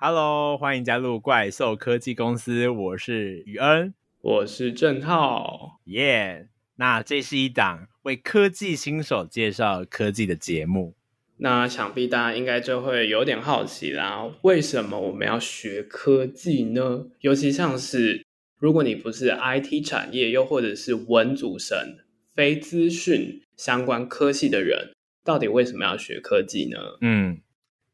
Hello，欢迎加入怪兽科技公司，我是宇恩，我是郑浩，耶、yeah！那这是一档为科技新手介绍科技的节目。那想必大家应该就会有点好奇啦，为什么我们要学科技呢？尤其像是如果你不是 IT 产业，又或者是文组生、非资讯相关科系的人，到底为什么要学科技呢？嗯。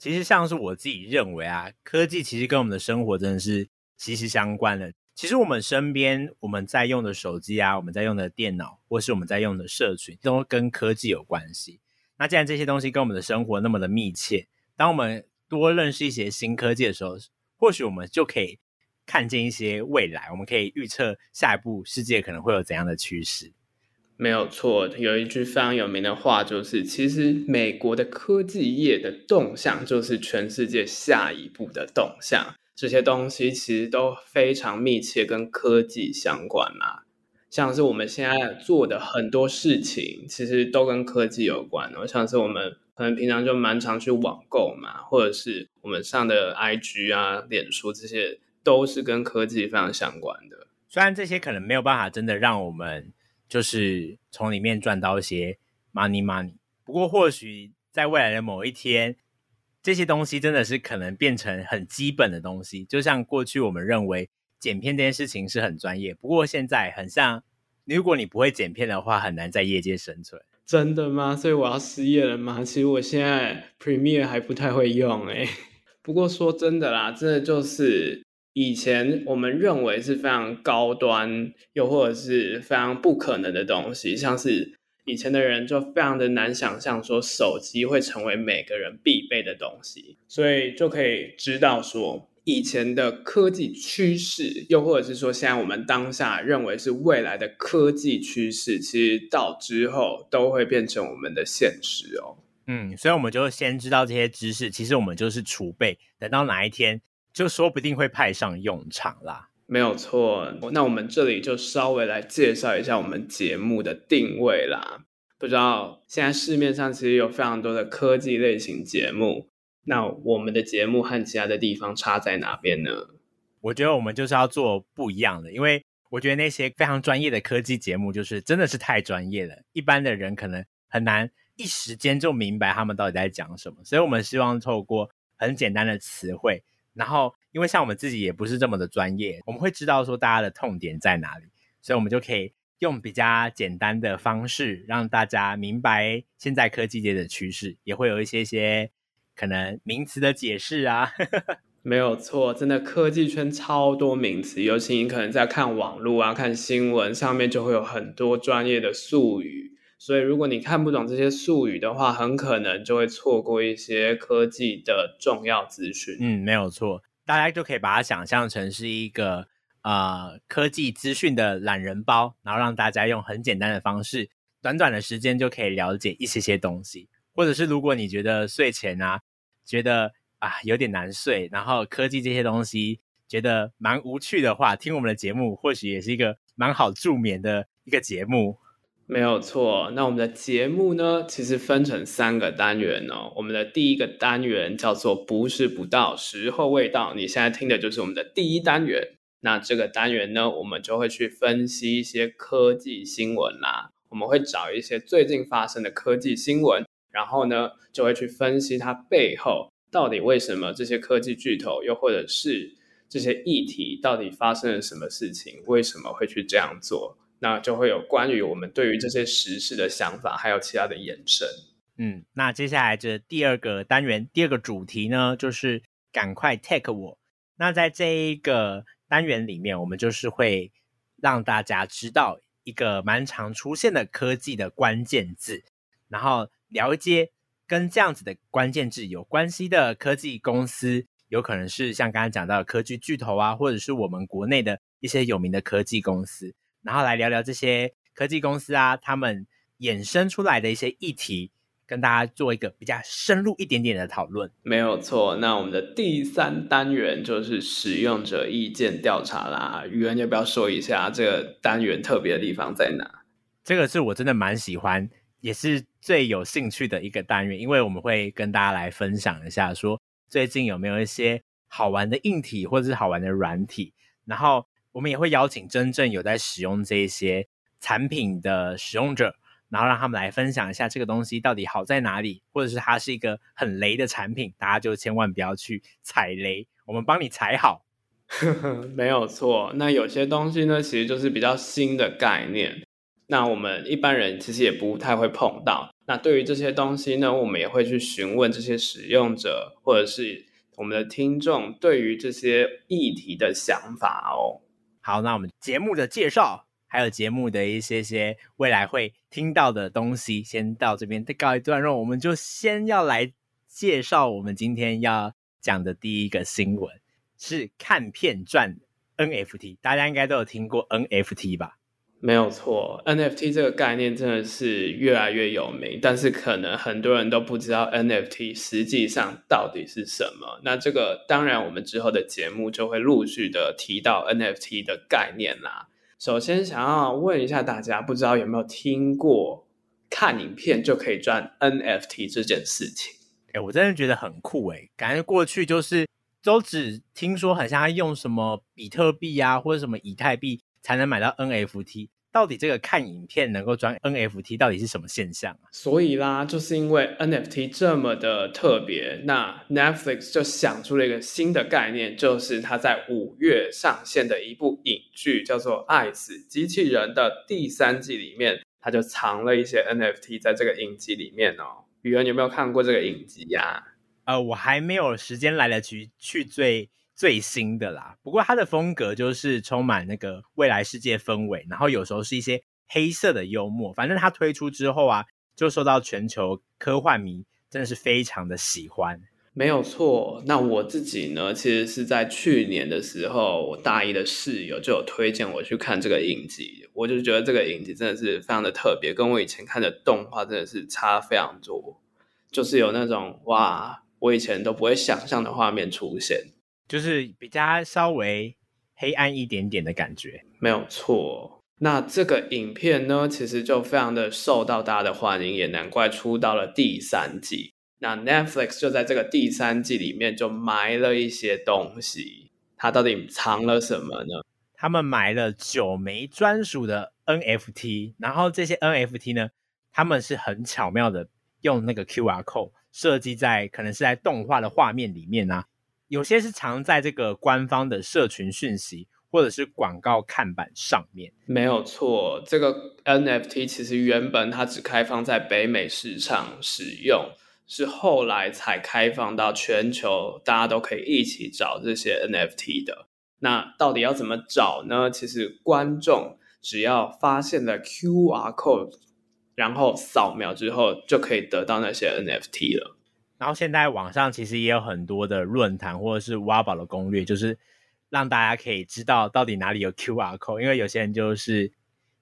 其实像是我自己认为啊，科技其实跟我们的生活真的是息息相关的。其实我们身边我们在用的手机啊，我们在用的电脑，或是我们在用的社群，都跟科技有关系。那既然这些东西跟我们的生活那么的密切，当我们多认识一些新科技的时候，或许我们就可以看见一些未来，我们可以预测下一步世界可能会有怎样的趋势。没有错，有一句非常有名的话，就是其实美国的科技业的动向，就是全世界下一步的动向。这些东西其实都非常密切跟科技相关嘛。像是我们现在做的很多事情，其实都跟科技有关哦。像是我们可能平常就蛮常去网购嘛，或者是我们上的 IG 啊、脸书，这些都是跟科技非常相关的。虽然这些可能没有办法真的让我们。就是从里面赚到一些 money money，不过或许在未来的某一天，这些东西真的是可能变成很基本的东西。就像过去我们认为剪片这件事情是很专业，不过现在很像，如果你不会剪片的话，很难在业界生存。真的吗？所以我要失业了吗？其实我现在 Premiere 还不太会用诶。不过说真的啦，真的就是。以前我们认为是非常高端，又或者是非常不可能的东西，像是以前的人就非常的难想象说手机会成为每个人必备的东西，所以就可以知道说以前的科技趋势，又或者是说现在我们当下认为是未来的科技趋势，其实到之后都会变成我们的现实哦。嗯，所以我们就先知道这些知识，其实我们就是储备，等到哪一天。就说不定会派上用场啦，没有错。那我们这里就稍微来介绍一下我们节目的定位啦。不知道现在市面上其实有非常多的科技类型节目，那我们的节目和其他的地方差在哪边呢？我觉得我们就是要做不一样的，因为我觉得那些非常专业的科技节目，就是真的是太专业了，一般的人可能很难一时间就明白他们到底在讲什么。所以我们希望透过很简单的词汇。然后，因为像我们自己也不是这么的专业，我们会知道说大家的痛点在哪里，所以我们就可以用比较简单的方式让大家明白现在科技界的趋势，也会有一些些可能名词的解释啊。没有错，真的科技圈超多名词，尤其你可能在看网络啊、看新闻上面，就会有很多专业的术语。所以，如果你看不懂这些术语的话，很可能就会错过一些科技的重要资讯。嗯，没有错，大家就可以把它想象成是一个呃科技资讯的懒人包，然后让大家用很简单的方式，短短的时间就可以了解一些些东西。或者是如果你觉得睡前啊，觉得啊有点难睡，然后科技这些东西觉得蛮无趣的话，听我们的节目或许也是一个蛮好助眠的一个节目。没有错，那我们的节目呢，其实分成三个单元哦。我们的第一个单元叫做“不是不到，时候未到”，你现在听的就是我们的第一单元。那这个单元呢，我们就会去分析一些科技新闻啦。我们会找一些最近发生的科技新闻，然后呢，就会去分析它背后到底为什么这些科技巨头，又或者是这些议题到底发生了什么事情，为什么会去这样做。那就会有关于我们对于这些时事的想法，还有其他的延伸。嗯，那接下来这第二个单元，第二个主题呢，就是赶快 take 我。那在这一个单元里面，我们就是会让大家知道一个蛮常出现的科技的关键字，然后了解跟这样子的关键字有关系的科技公司，有可能是像刚刚讲到的科技巨头啊，或者是我们国内的一些有名的科技公司。然后来聊聊这些科技公司啊，他们衍生出来的一些议题，跟大家做一个比较深入一点点的讨论。没有错，那我们的第三单元就是使用者意见调查啦。宇恩要不要说一下这个单元特别的地方在哪？这个是我真的蛮喜欢，也是最有兴趣的一个单元，因为我们会跟大家来分享一下说，说最近有没有一些好玩的硬体或者是好玩的软体，然后我们也会邀请真正有在使用这些产品的使用者，然后让他们来分享一下这个东西到底好在哪里，或者是它是一个很雷的产品，大家就千万不要去踩雷，我们帮你踩好。没有错，那有些东西呢，其实就是比较新的概念，那我们一般人其实也不太会碰到。那对于这些东西呢，我们也会去询问这些使用者，或者是我们的听众对于这些议题的想法哦。好，那我们节目的介绍，还有节目的一些些未来会听到的东西，先到这边再告一段落。我们就先要来介绍我们今天要讲的第一个新闻，是看片赚 NFT。大家应该都有听过 NFT 吧？没有错，NFT 这个概念真的是越来越有名，但是可能很多人都不知道 NFT 实际上到底是什么。那这个当然，我们之后的节目就会陆续的提到 NFT 的概念啦。首先，想要问一下大家，不知道有没有听过看影片就可以赚 NFT 这件事情？哎，我真的觉得很酷哎，感觉过去就是都只听说，好像要用什么比特币啊，或者什么以太币才能买到 NFT。到底这个看影片能够赚 NFT 到底是什么现象啊？所以啦，就是因为 NFT 这么的特别，那 Netflix 就想出了一个新的概念，就是它在五月上线的一部影剧，叫做《爱死机器人》的第三季里面，它就藏了一些 NFT 在这个影集里面哦。宇恩有没有看过这个影集呀？呃，我还没有时间来得及去追。最新的啦，不过它的风格就是充满那个未来世界氛围，然后有时候是一些黑色的幽默。反正它推出之后啊，就受到全球科幻迷真的是非常的喜欢。没有错，那我自己呢，其实是在去年的时候，我大一的室友就有推荐我去看这个影集，我就觉得这个影集真的是非常的特别，跟我以前看的动画真的是差非常多，就是有那种哇，我以前都不会想象的画面出现。就是比较稍微黑暗一点点的感觉，没有错。那这个影片呢，其实就非常的受到大家的欢迎，也难怪出到了第三季。那 Netflix 就在这个第三季里面就埋了一些东西，它到底藏了什么呢？他们埋了九枚专属的 NFT，然后这些 NFT 呢，他们是很巧妙的用那个 QR code 设计在可能是在动画的画面里面啊。有些是藏在这个官方的社群讯息或者是广告看板上面，没有错。这个 NFT 其实原本它只开放在北美市场使用，是后来才开放到全球，大家都可以一起找这些 NFT 的。那到底要怎么找呢？其实观众只要发现了 QR code，然后扫描之后就可以得到那些 NFT 了。然后现在网上其实也有很多的论坛或者是挖宝的攻略，就是让大家可以知道到底哪里有 QR code，因为有些人就是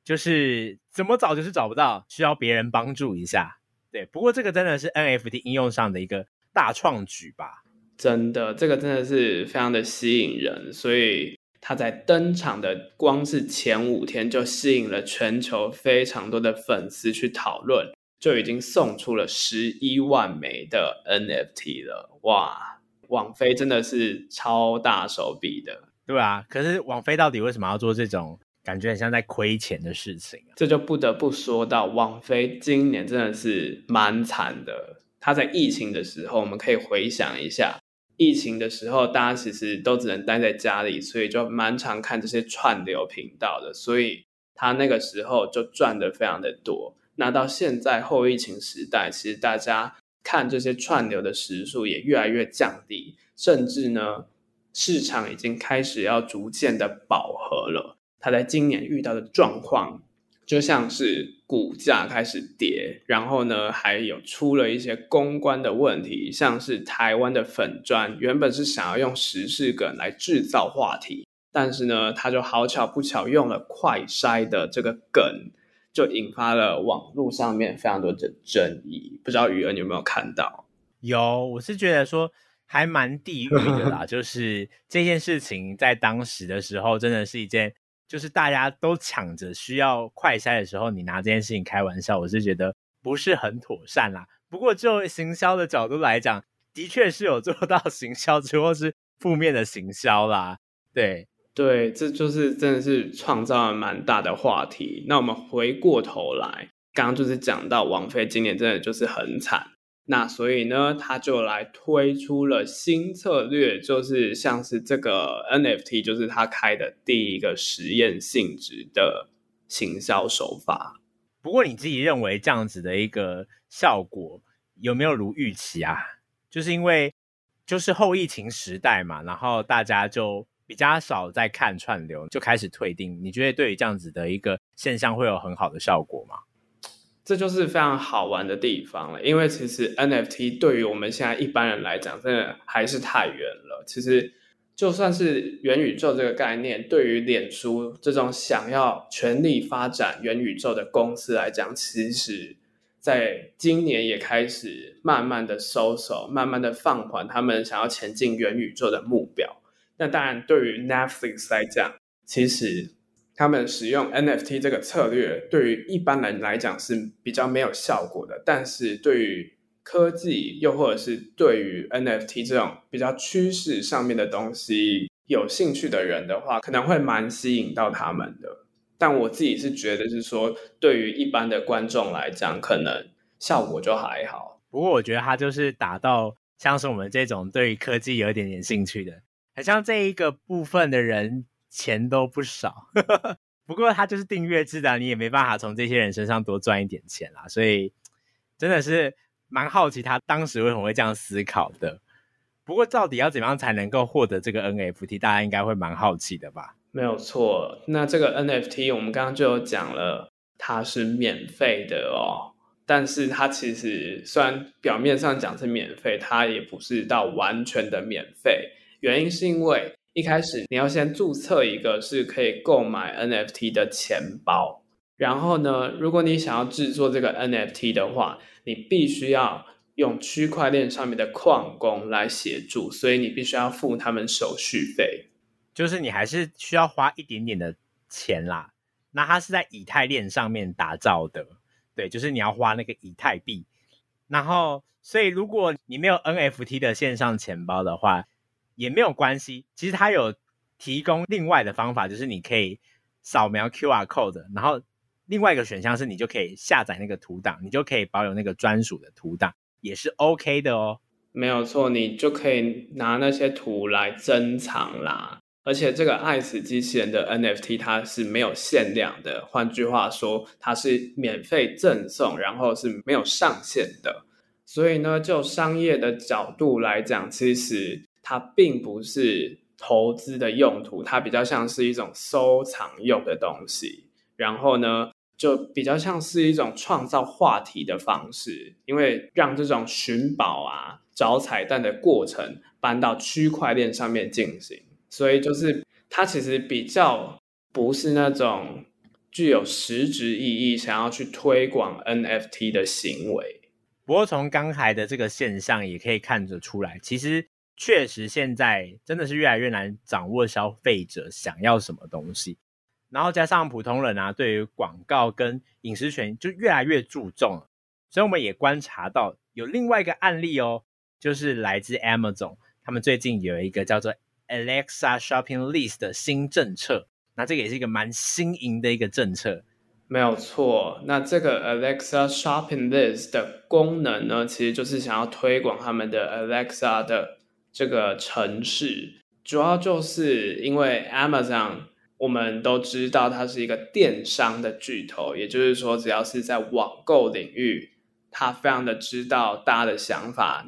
就是怎么找就是找不到，需要别人帮助一下。对，不过这个真的是 NFT 应用上的一个大创举吧？真的，这个真的是非常的吸引人，所以他在登场的光是前五天就吸引了全球非常多的粉丝去讨论。就已经送出了十一万枚的 NFT 了，哇！网飞真的是超大手笔的，对啊。可是网飞到底为什么要做这种感觉很像在亏钱的事情啊？这就不得不说到网飞今年真的是蛮惨的。他在疫情的时候，我们可以回想一下，疫情的时候大家其实都只能待在家里，所以就蛮常看这些串流频道的，所以他那个时候就赚得非常的多。那到现在后疫情时代，其实大家看这些串流的时数也越来越降低，甚至呢，市场已经开始要逐渐的饱和了。它在今年遇到的状况，就像是股价开始跌，然后呢，还有出了一些公关的问题，像是台湾的粉专原本是想要用时事梗来制造话题，但是呢，他就好巧不巧用了快筛的这个梗。就引发了网络上面非常多的争议，不知道宇恩有没有看到？有，我是觉得说还蛮地狱的啦。就是这件事情在当时的时候，真的是一件，就是大家都抢着需要快筛的时候，你拿这件事情开玩笑，我是觉得不是很妥善啦。不过就行销的角度来讲，的确是有做到行销之后是负面的行销啦。对对，这就是真的是创造了蛮大的话题。那我们回过头来，刚刚就是讲到王菲今年真的就是很惨。那所以呢，他就来推出了新策略，就是像是这个 NFT，就是他开的第一个实验性质的行销手法。不过你自己认为这样子的一个效果有没有如预期啊？就是因为就是后疫情时代嘛，然后大家就比较少在看串流，就开始退订。你觉得对于这样子的一个现象会有很好的效果吗？这就是非常好玩的地方了，因为其实 NFT 对于我们现在一般人来讲，真的还是太远了。其实就算是元宇宙这个概念，对于脸书这种想要全力发展元宇宙的公司来讲，其实在今年也开始慢慢的收手，慢慢的放缓他们想要前进元宇宙的目标。那当然，对于 Netflix 来讲，其实。他们使用 NFT 这个策略，对于一般人来讲是比较没有效果的。但是对于科技，又或者是对于 NFT 这种比较趋势上面的东西有兴趣的人的话，可能会蛮吸引到他们的。但我自己是觉得是说，对于一般的观众来讲，可能效果就还好。不过我觉得他就是打到像是我们这种对于科技有一点点兴趣的，很像这一个部分的人。钱都不少，不过他就是订阅制的，你也没办法从这些人身上多赚一点钱啦，所以真的是蛮好奇他当时为什么会这样思考的。不过到底要怎么样才能够获得这个 NFT，大家应该会蛮好奇的吧？没有错，那这个 NFT 我们刚刚就有讲了，它是免费的哦，但是它其实虽然表面上讲是免费，它也不是到完全的免费，原因是因为。一开始你要先注册一个是可以购买 NFT 的钱包，然后呢，如果你想要制作这个 NFT 的话，你必须要用区块链上面的矿工来协助，所以你必须要付他们手续费，就是你还是需要花一点点的钱啦。那它是在以太链上面打造的，对，就是你要花那个以太币，然后所以如果你没有 NFT 的线上钱包的话。也没有关系，其实它有提供另外的方法，就是你可以扫描 QR code，然后另外一个选项是你就可以下载那个图档，你就可以保有那个专属的图档，也是 OK 的哦。没有错，你就可以拿那些图来珍藏啦。而且这个爱死机器人的 NFT 它是没有限量的，换句话说，它是免费赠送，然后是没有上限的。所以呢，就商业的角度来讲，其实。它并不是投资的用途，它比较像是一种收藏用的东西。然后呢，就比较像是一种创造话题的方式，因为让这种寻宝啊、找彩蛋的过程搬到区块链上面进行，所以就是它其实比较不是那种具有实质意义，想要去推广 NFT 的行为。不过从刚才的这个现象也可以看得出来，其实。确实，现在真的是越来越难掌握消费者想要什么东西，然后加上普通人啊，对于广告跟隐私权就越来越注重，所以我们也观察到有另外一个案例哦，就是来自 Amazon，他们最近有一个叫做 Alexa Shopping List 的新政策，那这个也是一个蛮新颖的一个政策，没有错。那这个 Alexa Shopping List 的功能呢，其实就是想要推广他们的 Alexa 的。这个城市主要就是因为 Amazon，我们都知道它是一个电商的巨头，也就是说，只要是在网购领域，它非常的知道大家的想法。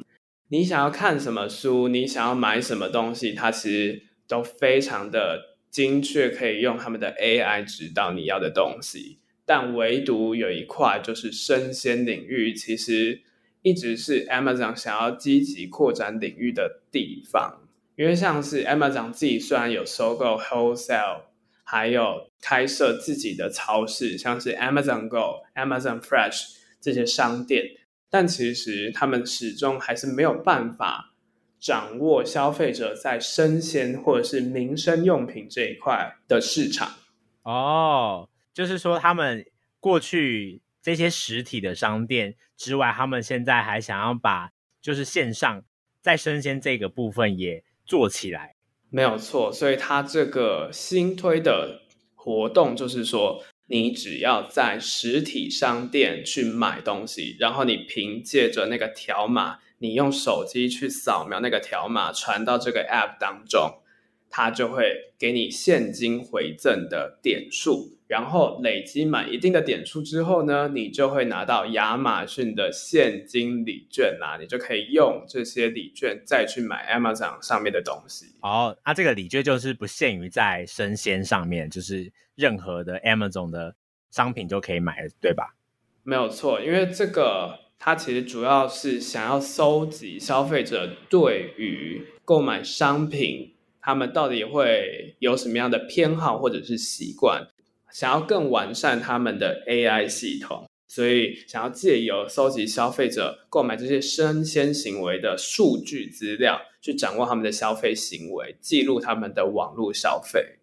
你想要看什么书，你想要买什么东西，它其实都非常的精确，可以用他们的 AI 指导你要的东西。但唯独有一块就是生鲜领域，其实。一直是 Amazon 想要积极扩展领域的地方，因为像是 Amazon 自己虽然有收购 Wholesale，还有开设自己的超市，像是 Amazon Go、Amazon Fresh 这些商店，但其实他们始终还是没有办法掌握消费者在生鲜或者是民生用品这一块的市场。哦，就是说他们过去。这些实体的商店之外，他们现在还想要把就是线上在生鲜这个部分也做起来。没有错，所以它这个新推的活动就是说，你只要在实体商店去买东西，然后你凭借着那个条码，你用手机去扫描那个条码，传到这个 App 当中，它就会给你现金回赠的点数。然后累积满一定的点数之后呢，你就会拿到亚马逊的现金礼券啦，你就可以用这些礼券再去买 Amazon 上面的东西。哦，那、啊、这个礼券就是不限于在生鲜上面，就是任何的 Amazon 的商品就可以买，对吧？没有错，因为这个它其实主要是想要搜集消费者对于购买商品，他们到底会有什么样的偏好或者是习惯。想要更完善他们的 AI 系统，所以想要借由搜集消费者购买这些生鲜行为的数据资料，去掌握他们的消费行为，记录他们的网络消费。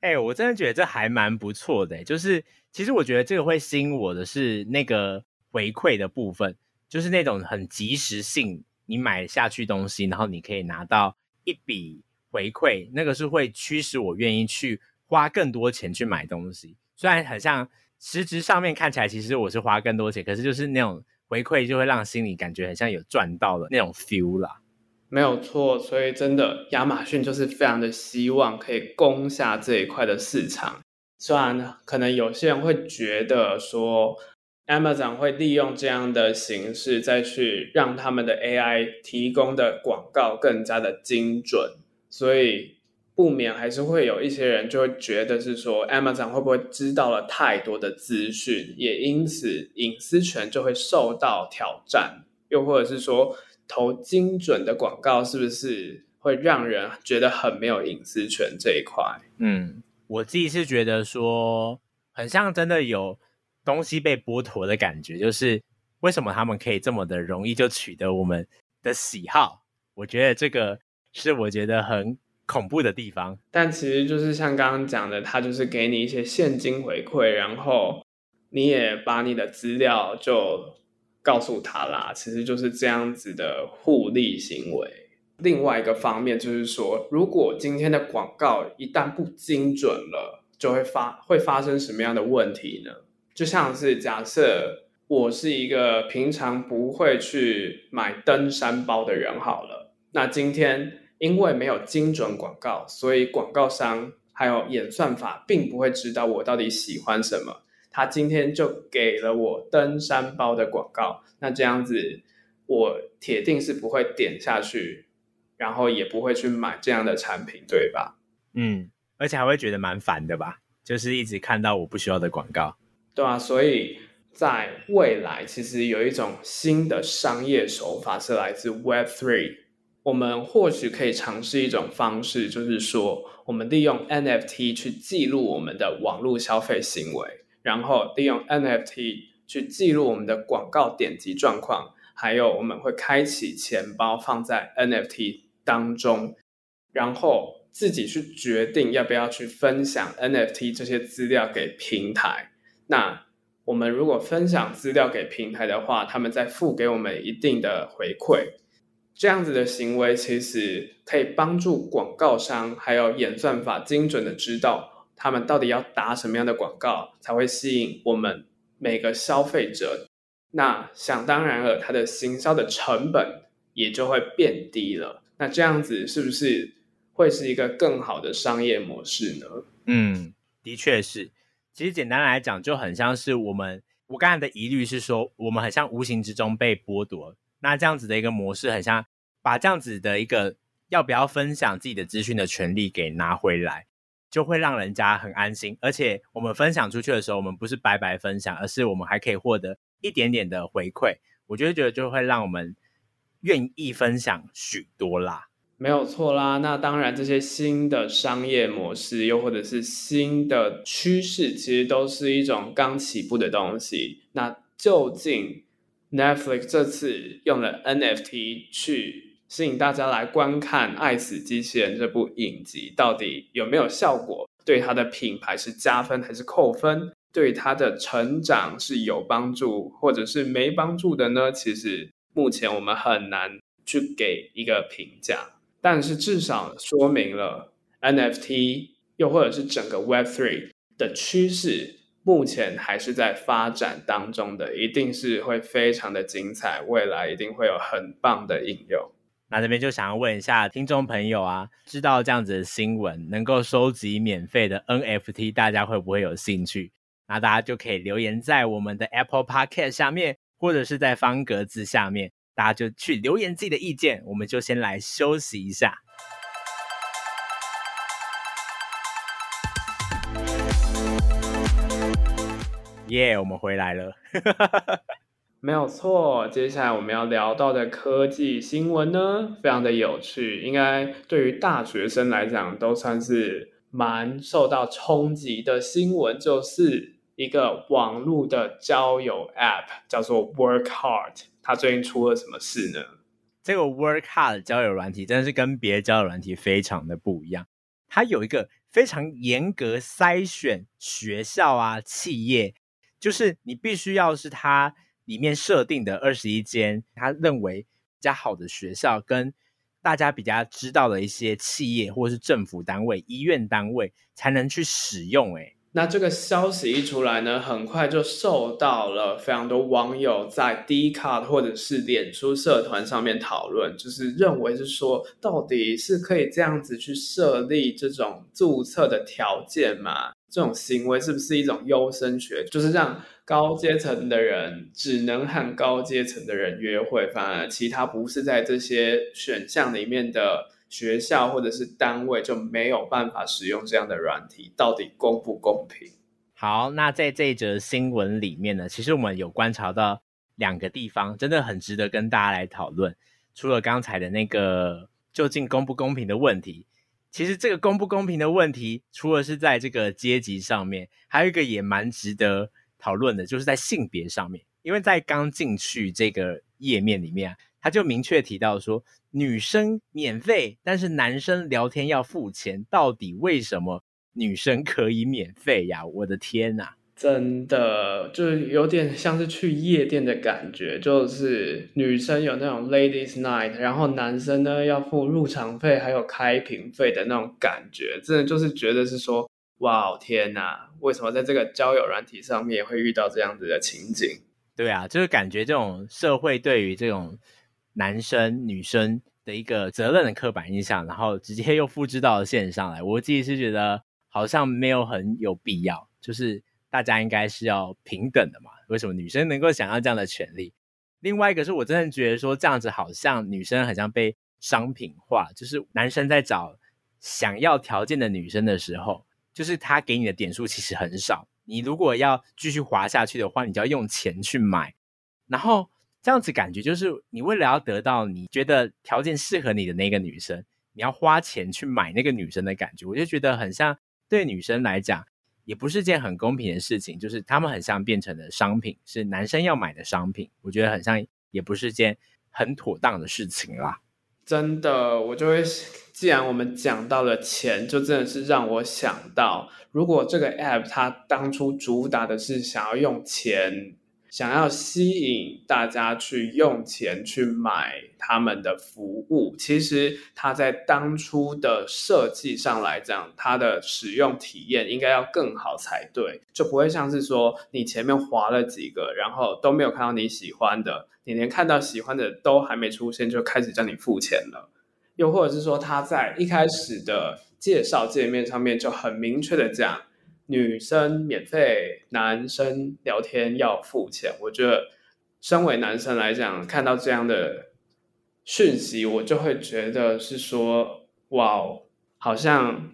哎、我真的觉得这还蛮不错的。就是其实我觉得这个会吸引我的是那个回馈的部分，就是那种很及时性，你买下去东西，然后你可以拿到一笔回馈，那个是会驱使我愿意去。花更多钱去买东西，虽然很像实质上面看起来，其实我是花更多钱，可是就是那种回馈就会让心里感觉很像有赚到的那种 feel 啦。没有错，所以真的亚马逊就是非常的希望可以攻下这一块的市场。虽然可能有些人会觉得说，Amazon 会利用这样的形式再去让他们的 AI 提供的广告更加的精准，所以。不免还是会有一些人就会觉得是说，Amazon 会不会知道了太多的资讯，也因此隐私权就会受到挑战，又或者是说投精准的广告是不是会让人觉得很没有隐私权这一块？嗯，我自己是觉得说，很像真的有东西被剥夺的感觉，就是为什么他们可以这么的容易就取得我们的喜好？我觉得这个是我觉得很。恐怖的地方，但其实就是像刚刚讲的，他就是给你一些现金回馈，然后你也把你的资料就告诉他啦，其实就是这样子的互利行为。另外一个方面就是说，如果今天的广告一旦不精准了，就会发会发生什么样的问题呢？就像是假设我是一个平常不会去买登山包的人好了，那今天。因为没有精准广告，所以广告商还有演算法并不会知道我到底喜欢什么。他今天就给了我登山包的广告，那这样子我铁定是不会点下去，然后也不会去买这样的产品，对吧？嗯，而且还会觉得蛮烦的吧？就是一直看到我不需要的广告。对啊，所以在未来，其实有一种新的商业手法是来自 Web3。我们或许可以尝试一种方式，就是说，我们利用 NFT 去记录我们的网络消费行为，然后利用 NFT 去记录我们的广告点击状况，还有我们会开启钱包放在 NFT 当中，然后自己去决定要不要去分享 NFT 这些资料给平台。那我们如果分享资料给平台的话，他们再付给我们一定的回馈。这样子的行为其实可以帮助广告商还有演算法精准的知道他们到底要打什么样的广告才会吸引我们每个消费者。那想当然了，它的行销的成本也就会变低了。那这样子是不是会是一个更好的商业模式呢？嗯，的确是。其实简单来讲，就很像是我们我刚才的疑虑是说，我们很像无形之中被剥夺。那这样子的一个模式，很像把这样子的一个要不要分享自己的资讯的权利给拿回来，就会让人家很安心。而且我们分享出去的时候，我们不是白白分享，而是我们还可以获得一点点的回馈。我觉得，觉得就会让我们愿意分享许多啦。没有错啦。那当然，这些新的商业模式，又或者是新的趋势，其实都是一种刚起步的东西。那究竟，Netflix 这次用了 NFT 去吸引大家来观看《爱死机器人》这部影集，到底有没有效果？对它的品牌是加分还是扣分？对它的成长是有帮助，或者是没帮助的呢？其实目前我们很难去给一个评价。但是至少说明了 NFT 又或者是整个 Web3 的趋势，目前还是在发展当中的，一定是会非常的精彩，未来一定会有很棒的应用。那这边就想要问一下听众朋友啊，知道这样子的新闻，能够收集免费的 NFT，大家会不会有兴趣？那大家就可以留言在我们的 Apple Podcast 下面，或者是在方格子下面，大家就去留言自己的意见。我们就先来休息一下。耶，yeah, 我们回来了。没有错，接下来我们要聊到的科技新闻呢，非常的有趣，应该对于大学生来讲都算是蛮受到冲击的新闻，就是一个网络的交友 App，叫做 Work Hard，它最近出了什么事呢？这个 Work Hard 交友软体真的是跟别的交友软体非常的不一样，它有一个非常严格筛选学校啊、企业，就是你必须要是它。里面设定的二十一间，他认为比较好的学校，跟大家比较知道的一些企业或是政府单位、医院单位才能去使用。诶，那这个消息一出来呢，很快就受到了非常多网友在 Dcard 或者是脸书社团上面讨论，就是认为是说，到底是可以这样子去设立这种注册的条件吗？这种行为是不是一种优生学？就是让高阶层的人只能和高阶层的人约会，反而其他不是在这些选项里面的学校或者是单位就没有办法使用这样的软体，到底公不公平？好，那在这一则新闻里面呢，其实我们有观察到两个地方，真的很值得跟大家来讨论。除了刚才的那个究竟公不公平的问题。其实这个公不公平的问题，除了是在这个阶级上面，还有一个也蛮值得讨论的，就是在性别上面。因为在刚进去这个页面里面啊，他就明确提到说，女生免费，但是男生聊天要付钱。到底为什么女生可以免费呀？我的天呐！真的就是有点像是去夜店的感觉，就是女生有那种 ladies night，然后男生呢要付入场费还有开瓶费的那种感觉，真的就是觉得是说，哇天哪，为什么在这个交友软体上面会遇到这样子的情景？对啊，就是感觉这种社会对于这种男生女生的一个责任的刻板印象，然后直接又复制到了线上来，我自己是觉得好像没有很有必要，就是。大家应该是要平等的嘛？为什么女生能够想要这样的权利？另外一个是我真的觉得说这样子好像女生好像被商品化，就是男生在找想要条件的女生的时候，就是他给你的点数其实很少。你如果要继续滑下去的话，你就要用钱去买。然后这样子感觉就是你为了要得到你觉得条件适合你的那个女生，你要花钱去买那个女生的感觉，我就觉得很像对女生来讲。也不是件很公平的事情，就是他们很像变成了商品，是男生要买的商品。我觉得很像，也不是件很妥当的事情啦。真的，我就会，既然我们讲到了钱，就真的是让我想到，如果这个 app 它当初主打的是想要用钱。想要吸引大家去用钱去买他们的服务，其实它在当初的设计上来讲，它的使用体验应该要更好才对，就不会像是说你前面滑了几个，然后都没有看到你喜欢的，你连看到喜欢的都还没出现，就开始叫你付钱了，又或者是说他在一开始的介绍界面上面就很明确的讲。女生免费，男生聊天要付钱。我觉得，身为男生来讲，看到这样的讯息，我就会觉得是说，哇，好像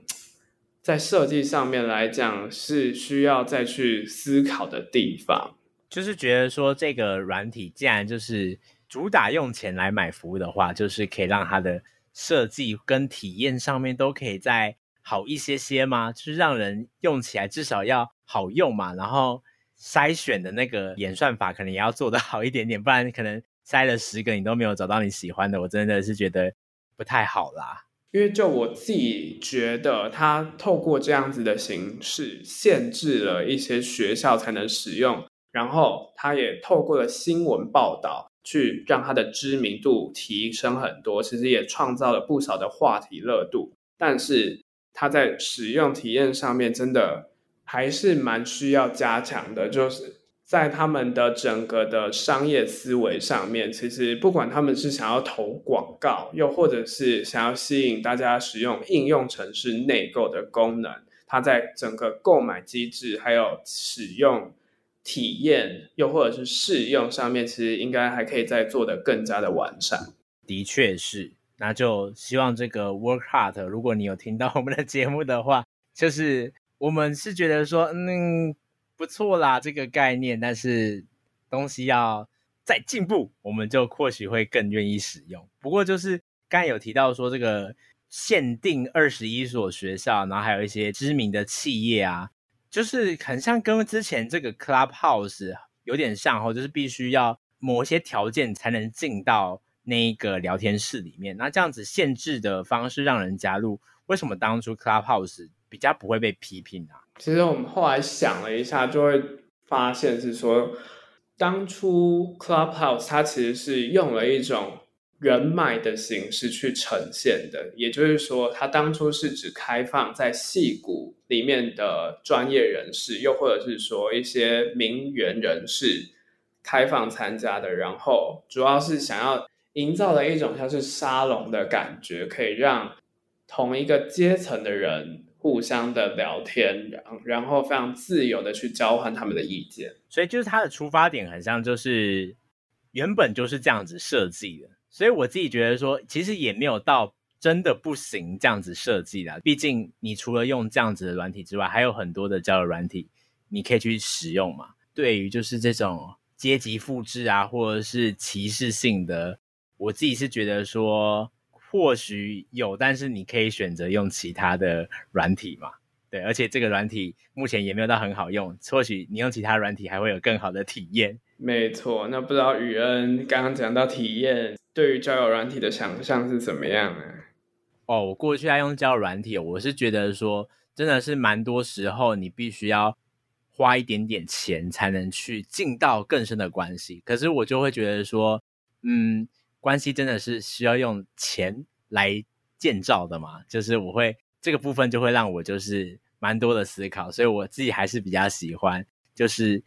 在设计上面来讲是需要再去思考的地方。就是觉得说，这个软体既然就是主打用钱来买服务的话，就是可以让它的设计跟体验上面都可以在。好一些些吗？就是让人用起来至少要好用嘛，然后筛选的那个演算法可能也要做得好一点点，不然可能筛了十个你都没有找到你喜欢的，我真的是觉得不太好啦。因为就我自己觉得，它透过这样子的形式限制了一些学校才能使用，然后它也透过了新闻报道去让它的知名度提升很多，其实也创造了不少的话题热度。但是它在使用体验上面，真的还是蛮需要加强的，就是。在他们的整个的商业思维上面，其实不管他们是想要投广告，又或者是想要吸引大家使用应用程式内购的功能，它在整个购买机制还有使用体验，又或者是试用上面，其实应该还可以再做得更加的完善。的确是，那就希望这个 Work Hard，如果你有听到 我们的节目的话，就是我们是觉得说，嗯。不错啦，这个概念，但是东西要再进步，我们就或许会更愿意使用。不过就是刚才有提到说，这个限定二十一所学校，然后还有一些知名的企业啊，就是很像跟之前这个 Clubhouse 有点像哦，就是必须要某些条件才能进到那一个聊天室里面。那这样子限制的方式让人加入，为什么当初 Clubhouse 比较不会被批评啊？其实我们后来想了一下，就会发现是说，当初 Clubhouse 它其实是用了一种人脉的形式去呈现的，也就是说，它当初是只开放在戏骨里面的专业人士，又或者是说一些名媛人士开放参加的，然后主要是想要营造了一种像是沙龙的感觉，可以让同一个阶层的人。互相的聊天，然然后非常自由的去交换他们的意见，所以就是它的出发点很像，就是原本就是这样子设计的。所以我自己觉得说，其实也没有到真的不行这样子设计的。毕竟你除了用这样子的软体之外，还有很多的交友软体你可以去使用嘛。对于就是这种阶级复制啊，或者是歧视性的，我自己是觉得说。或许有，但是你可以选择用其他的软体嘛？对，而且这个软体目前也没有到很好用。或许你用其他软体还会有更好的体验。没错，那不知道宇恩刚刚讲到体验，对于交友软体的想象是怎么样呢？哦，我过去在用交友软体，我是觉得说，真的是蛮多时候你必须要花一点点钱才能去进到更深的关系。可是我就会觉得说，嗯。关系真的是需要用钱来建造的嘛？就是我会这个部分就会让我就是蛮多的思考，所以我自己还是比较喜欢就是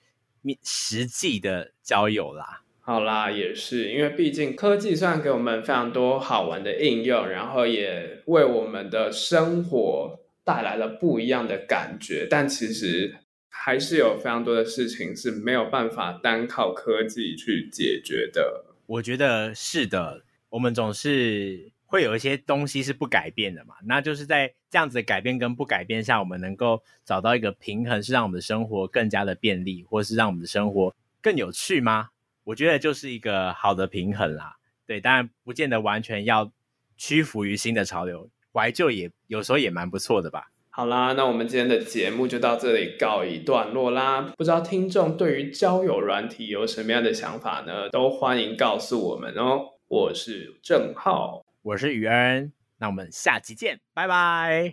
实际的交友啦。好啦，也是因为毕竟科技虽然给我们非常多好玩的应用，然后也为我们的生活带来了不一样的感觉，但其实还是有非常多的事情是没有办法单靠科技去解决的。我觉得是的，我们总是会有一些东西是不改变的嘛，那就是在这样子的改变跟不改变下，我们能够找到一个平衡，是让我们的生活更加的便利，或是让我们的生活更有趣吗？我觉得就是一个好的平衡啦。对，当然不见得完全要屈服于新的潮流，怀旧也有时候也蛮不错的吧。好啦，那我们今天的节目就到这里告一段落啦。不知道听众对于交友软体有什么样的想法呢？都欢迎告诉我们哦。我是郑浩，我是宇恩，那我们下期见，拜拜。